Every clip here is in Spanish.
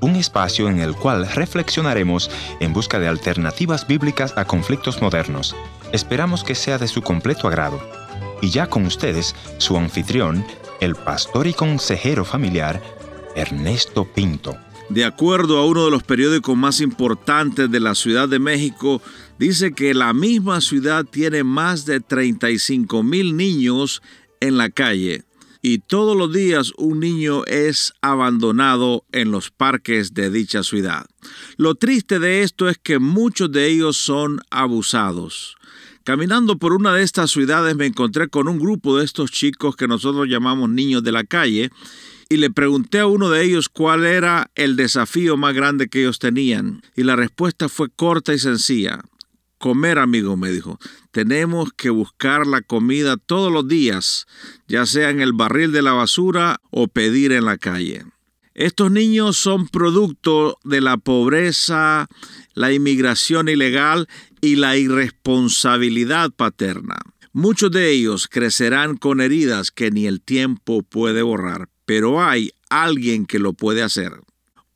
Un espacio en el cual reflexionaremos en busca de alternativas bíblicas a conflictos modernos. Esperamos que sea de su completo agrado. Y ya con ustedes, su anfitrión, el pastor y consejero familiar, Ernesto Pinto. De acuerdo a uno de los periódicos más importantes de la Ciudad de México, dice que la misma ciudad tiene más de 35 mil niños en la calle y todos los días un niño es abandonado en los parques de dicha ciudad. Lo triste de esto es que muchos de ellos son abusados. Caminando por una de estas ciudades me encontré con un grupo de estos chicos que nosotros llamamos niños de la calle y le pregunté a uno de ellos cuál era el desafío más grande que ellos tenían y la respuesta fue corta y sencilla. Comer, amigo, me dijo. Tenemos que buscar la comida todos los días, ya sea en el barril de la basura o pedir en la calle. Estos niños son producto de la pobreza, la inmigración ilegal y la irresponsabilidad paterna. Muchos de ellos crecerán con heridas que ni el tiempo puede borrar, pero hay alguien que lo puede hacer.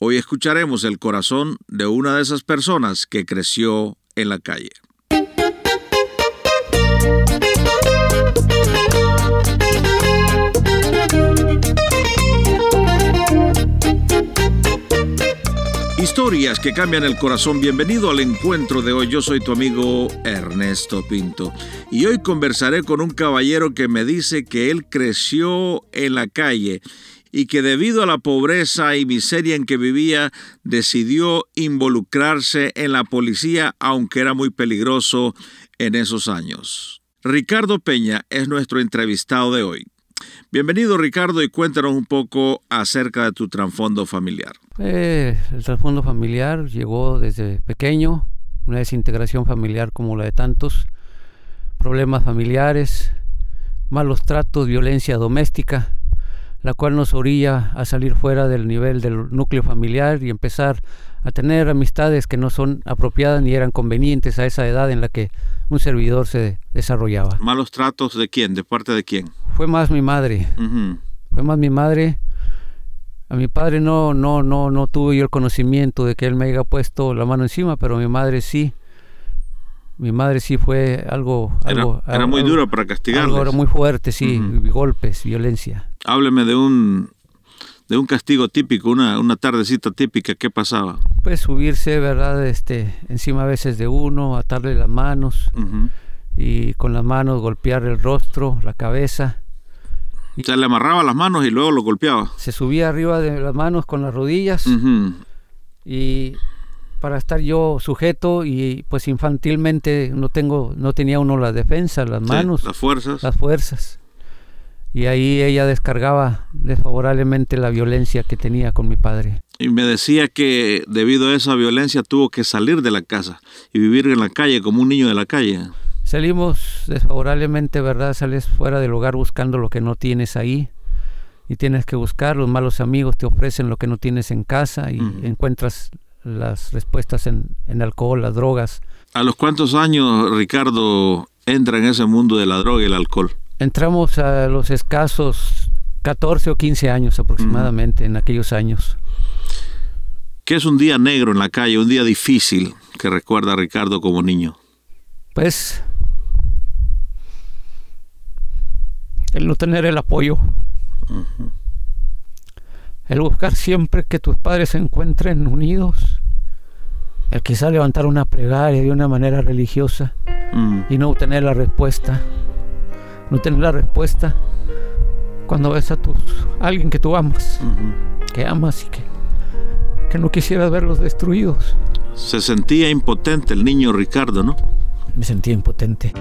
Hoy escucharemos el corazón de una de esas personas que creció en la calle. Historias que cambian el corazón. Bienvenido al encuentro de hoy. Yo soy tu amigo Ernesto Pinto. Y hoy conversaré con un caballero que me dice que él creció en la calle y que debido a la pobreza y miseria en que vivía decidió involucrarse en la policía aunque era muy peligroso en esos años. Ricardo Peña es nuestro entrevistado de hoy. Bienvenido Ricardo y cuéntanos un poco acerca de tu trasfondo familiar. Eh, el trasfondo familiar llegó desde pequeño, una desintegración familiar como la de tantos, problemas familiares, malos tratos, violencia doméstica, la cual nos orilla a salir fuera del nivel del núcleo familiar y empezar a tener amistades que no son apropiadas ni eran convenientes a esa edad en la que un servidor se desarrollaba. ¿Malos tratos de quién? ¿De parte de quién? Fue más mi madre. Fue más mi madre. A mi padre no, no, no, no tuve yo el conocimiento de que él me haya puesto la mano encima, pero mi madre sí. Mi madre sí fue algo... Era, era muy duro para castigarles. Algo era muy fuerte, sí, golpes, violencia. Hábleme de un, de un castigo típico, una, una tardecita típica, ¿qué pasaba? Pues subirse, ¿verdad? Este, encima a veces de uno, atarle las manos y con las manos golpear el rostro, la cabeza. O sea, le amarraba las manos y luego lo golpeaba. Se subía arriba de las manos con las rodillas y para estar yo sujeto y pues infantilmente no tengo no tenía uno la defensa, las manos, las fuerzas. Las fuerzas y ahí ella descargaba desfavorablemente la violencia que tenía con mi padre. Y me decía que debido a esa violencia tuvo que salir de la casa y vivir en la calle como un niño de la calle. Salimos desfavorablemente, ¿verdad? Sales fuera del hogar buscando lo que no tienes ahí y tienes que buscar, los malos amigos te ofrecen lo que no tienes en casa y encuentras las respuestas en, en alcohol, las drogas. ¿A los cuántos años Ricardo entra en ese mundo de la droga y el alcohol? Entramos a los escasos 14 o 15 años aproximadamente en aquellos años. ¿Qué es un día negro en la calle, un día difícil que recuerda a Ricardo como niño? Pues el no tener el apoyo. El buscar siempre que tus padres se encuentren unidos. El quizá levantar una plegaria de una manera religiosa mm. y no obtener la respuesta no tener la respuesta cuando ves a, tus, alguien que tú amas, que amas y que, que no quisieras verlos destruidos. Se sentía impotente el niño Ricardo, ¿no? Me sentía impotente.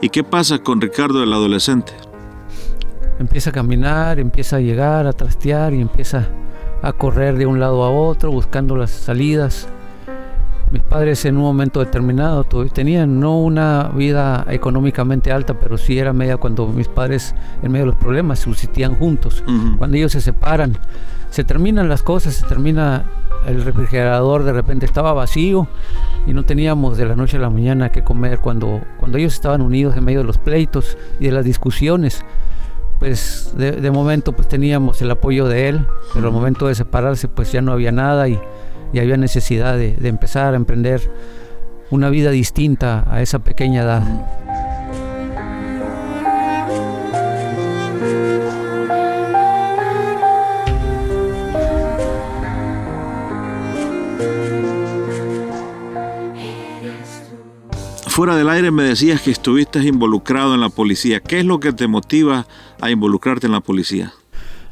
¿Y qué pasa con Ricardo el adolescente? empieza a caminar, empieza a llegar, a trastear y empieza a correr de un lado a otro buscando las salidas. Mis padres en un momento determinado tenían no una vida económicamente alta, pero sí era media cuando mis padres en medio de los problemas subsistían juntos. Cuando ellos se separan, se terminan las cosas, se termina el refrigerador de repente estaba vacío y no teníamos de la noche a la mañana que comer cuando, cuando ellos estaban unidos en medio de los pleitos y de las discusiones pues de, momento pues teníamos el apoyo de él, pero al momento de separarse pues ya no había nada y, había necesidad de, de, empezar a emprender una vida distinta a esa pequeña edad. Fuera del aire me decías que estuviste involucrado en la policía. ¿Qué es lo que te motiva a involucrarte en la policía?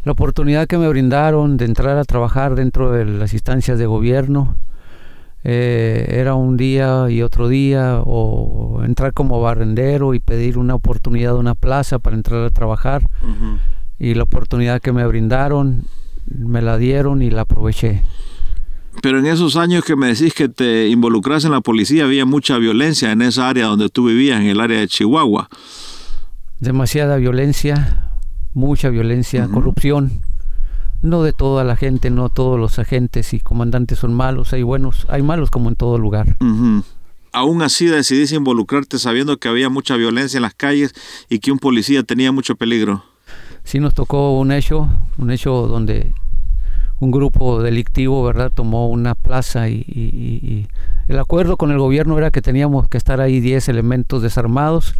La oportunidad que me brindaron de entrar a trabajar dentro de las instancias de gobierno. Eh, era un día y otro día, o entrar como barrendero y pedir una oportunidad de una plaza para entrar a trabajar. Y la oportunidad que me brindaron, me la dieron y la aproveché. Pero en esos años que me decís que te involucras en la policía, había mucha violencia en esa área donde tú vivías, en el área de Chihuahua. Demasiada violencia, mucha violencia, corrupción. No de toda la gente, no todos los agentes y comandantes son malos, hay buenos, hay malos como en todo lugar. Aún así decidiste involucrarte sabiendo que había mucha violencia en las calles y que un policía tenía mucho peligro. Sí nos tocó un hecho, un hecho donde un grupo delictivo, ¿verdad? Tomó una plaza y, el acuerdo con el gobierno era que teníamos que estar ahí 10 elementos desarmados,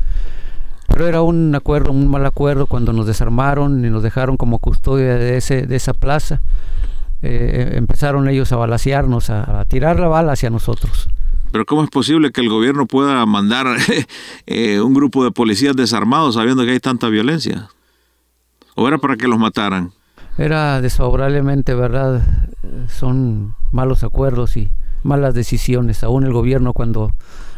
pero era un acuerdo, un mal acuerdo cuando nos desarmaron y nos dejaron como custodia de, ese, de esa plaza. Eh, empezaron ellos a balasearnos, a, tirar la bala hacia nosotros. Pero ¿cómo es posible que el gobierno pueda mandar eh, un grupo de policías desarmados sabiendo que hay tanta violencia? ¿O era para que los mataran? Era desfavorablemente, ¿verdad? Son malos acuerdos y malas decisiones. Aún el gobierno cuando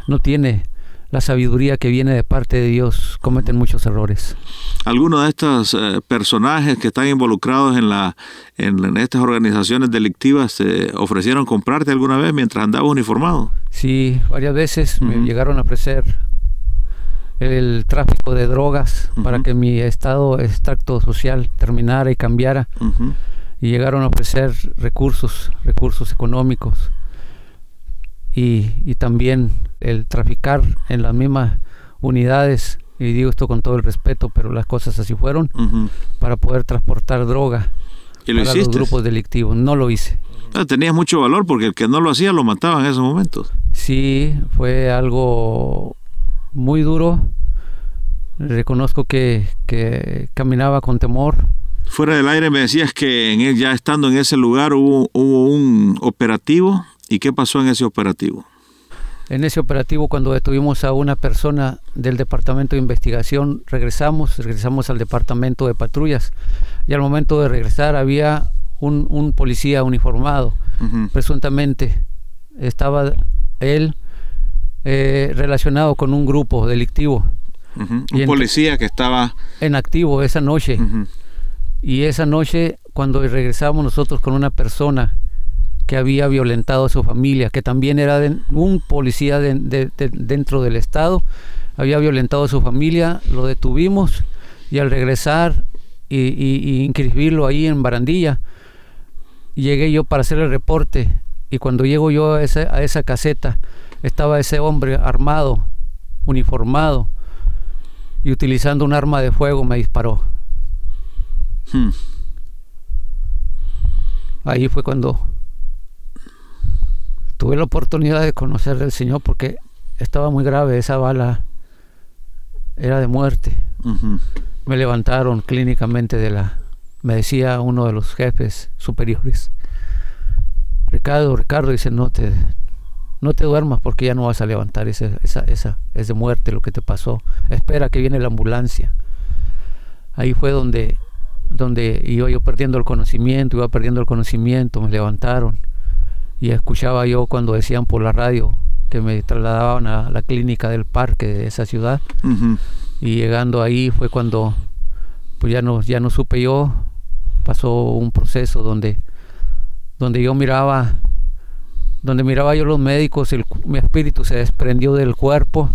no tiene la sabiduría que viene de parte de Dios cometen muchos errores. Algunos de estos eh, personajes que están involucrados en, la, en, estas organizaciones delictivas se ofrecieron comprarte alguna vez mientras andabas uniformado? Sí, varias veces me llegaron a ofrecer el tráfico de drogas para que mi estado extracto social terminara y cambiara. Y llegaron a ofrecer recursos, recursos económicos. Y, y, también el traficar en las mismas unidades, y digo esto con todo el respeto, pero las cosas así fueron, para poder transportar droga ¿Y lo para los grupos delictivos. No lo hice. Ah, tenías mucho valor porque el que no lo hacía lo mataba en esos momentos. Sí, fue algo muy duro. Reconozco que, caminaba con temor. Fuera del aire me decías que en ya estando en ese lugar hubo, hubo un operativo. ¿Y qué pasó en ese operativo? En ese operativo, cuando detuvimos a una persona del departamento de investigación, regresamos, regresamos al departamento de patrullas. Y al momento de regresar había un, policía uniformado, presuntamente. Estaba él eh, relacionado con un grupo delictivo. Un policía que estaba... En activo esa noche. Y esa noche, cuando regresamos nosotros con una persona que había violentado a su familia, que también era un policía dentro del Estado, había violentado a su familia, lo detuvimos y al regresar y, inscribirlo ahí en Barandilla, llegué yo para hacer el reporte y cuando llego yo a esa, a esa caseta, estaba ese hombre armado, uniformado, y utilizando un arma de fuego me disparó. Hmm. Ahí fue cuando tuve la oportunidad de conocer al Señor porque estaba muy grave, esa bala era de muerte. Me levantaron clínicamente de la... Me decía uno de los jefes superiores, Ricardo, Ricardo, dice, no te, no te duermas porque ya no vas a levantar, esa, esa, esa es de muerte lo que te pasó. Espera que viene la ambulancia. Ahí fue donde, donde iba yo perdiendo el conocimiento, iba perdiendo el conocimiento, me levantaron y escuchaba yo cuando decían por la radio que me trasladaban a la clínica del parque de esa ciudad y llegando ahí fue cuando pues ya no ya no supe yo pasó un proceso donde donde yo miraba donde miraba yo los médicos, mi espíritu se desprendió del cuerpo,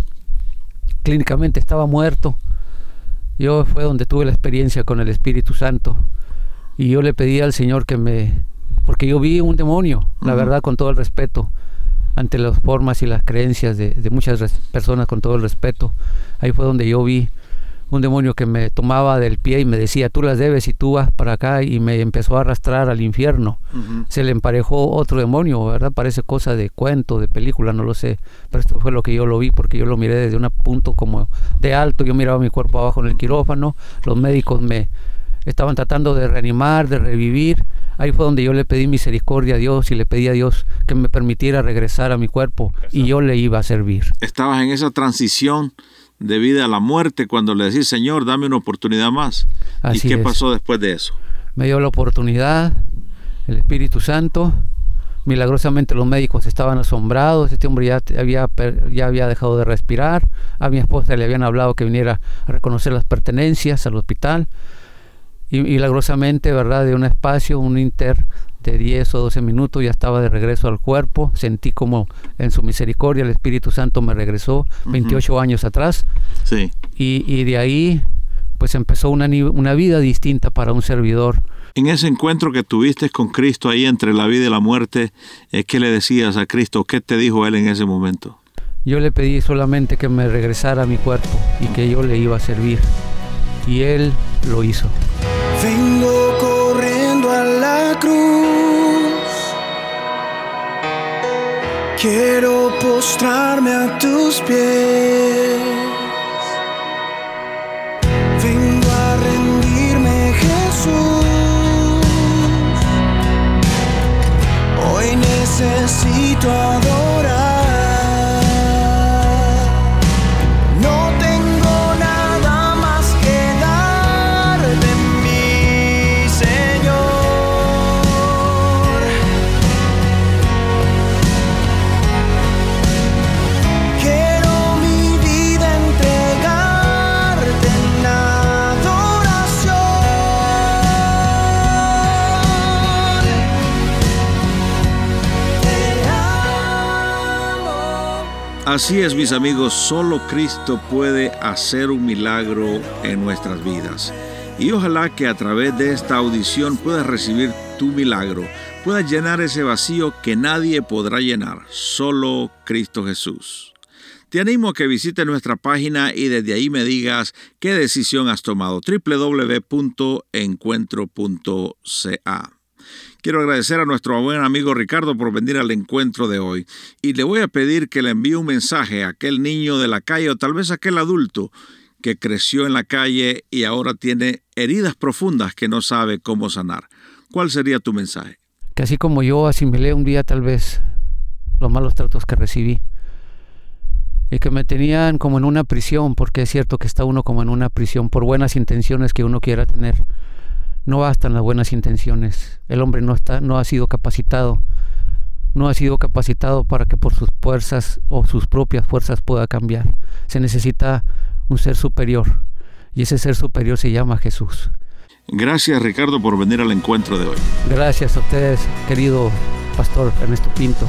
clínicamente estaba muerto. Yo fue donde tuve la experiencia con el Espíritu Santo y yo le pedí al Señor que me, porque yo vi un demonio, la verdad, con todo el respeto, ante las formas y las creencias de, de muchas personas, con todo el respeto. Ahí fue donde yo vi un demonio que me tomaba del pie y me decía, tú las debes y tú vas para acá y me empezó a arrastrar al infierno. Se le emparejó otro demonio, ¿verdad? Parece cosa de cuento, de película, no lo sé, pero esto fue lo que yo lo vi porque yo lo miré desde un punto como de alto, yo miraba mi cuerpo abajo en el quirófano, los médicos me estaban tratando de reanimar, de revivir. Ahí fue donde yo le pedí misericordia a Dios y le pedí a Dios que me permitiera regresar a mi cuerpo y yo le iba a servir. Estabas en esa transición de vida a la muerte cuando le decís, Señor, dame una oportunidad más. ¿Y qué pasó después de eso? Me dio la oportunidad, el Espíritu Santo. Milagrosamente los médicos estaban asombrados, este hombre ya había, ya había dejado de respirar, a mi esposa le habían hablado que viniera a reconocer las pertenencias al hospital y milagrosamente, ¿verdad? De un espacio, un inter de 10 o 12 minutos ya estaba de regreso al cuerpo, sentí como en su misericordia el Espíritu Santo me regresó 28 años atrás. Sí. Y, de ahí pues empezó una, una vida distinta para un servidor. En ese encuentro que tuviste con Cristo ahí entre la vida y la muerte, eh, ¿qué le decías a Cristo? ¿Qué te dijo Él en ese momento? Yo le pedí solamente que me regresara a mi cuerpo y que yo le iba a servir. Y Él lo hizo. Cruz. Quiero postrarme a tus pies. Vengo a rendirme, Jesús. Hoy necesito adorar. Así es, mis amigos, solo Cristo puede hacer un milagro en nuestras vidas. Y ojalá que a través de esta audición puedas recibir tu milagro, puedas llenar ese vacío que nadie podrá llenar, solo Cristo Jesús. Te animo a que visites nuestra página y desde ahí me digas qué decisión has tomado www.encuentro.ca. Quiero agradecer a nuestro buen amigo Ricardo por venir al encuentro de hoy y le voy a pedir que le envíe un mensaje a aquel niño de la calle o tal vez a aquel adulto que creció en la calle y ahora tiene heridas profundas que no sabe cómo sanar. ¿Cuál sería tu mensaje? Que así como yo asimilé un día tal vez los malos tratos que recibí y que me tenían como en una prisión, porque es cierto que está uno como en una prisión por buenas intenciones que uno quiera tener no bastan las buenas intenciones. El hombre no, está, no ha sido capacitado. No ha sido capacitado para que por sus fuerzas o sus propias fuerzas pueda cambiar. Se necesita un ser superior. Y ese ser superior se llama Jesús. Gracias Ricardo por venir al encuentro de hoy. Gracias a ustedes, querido pastor Ernesto Pinto.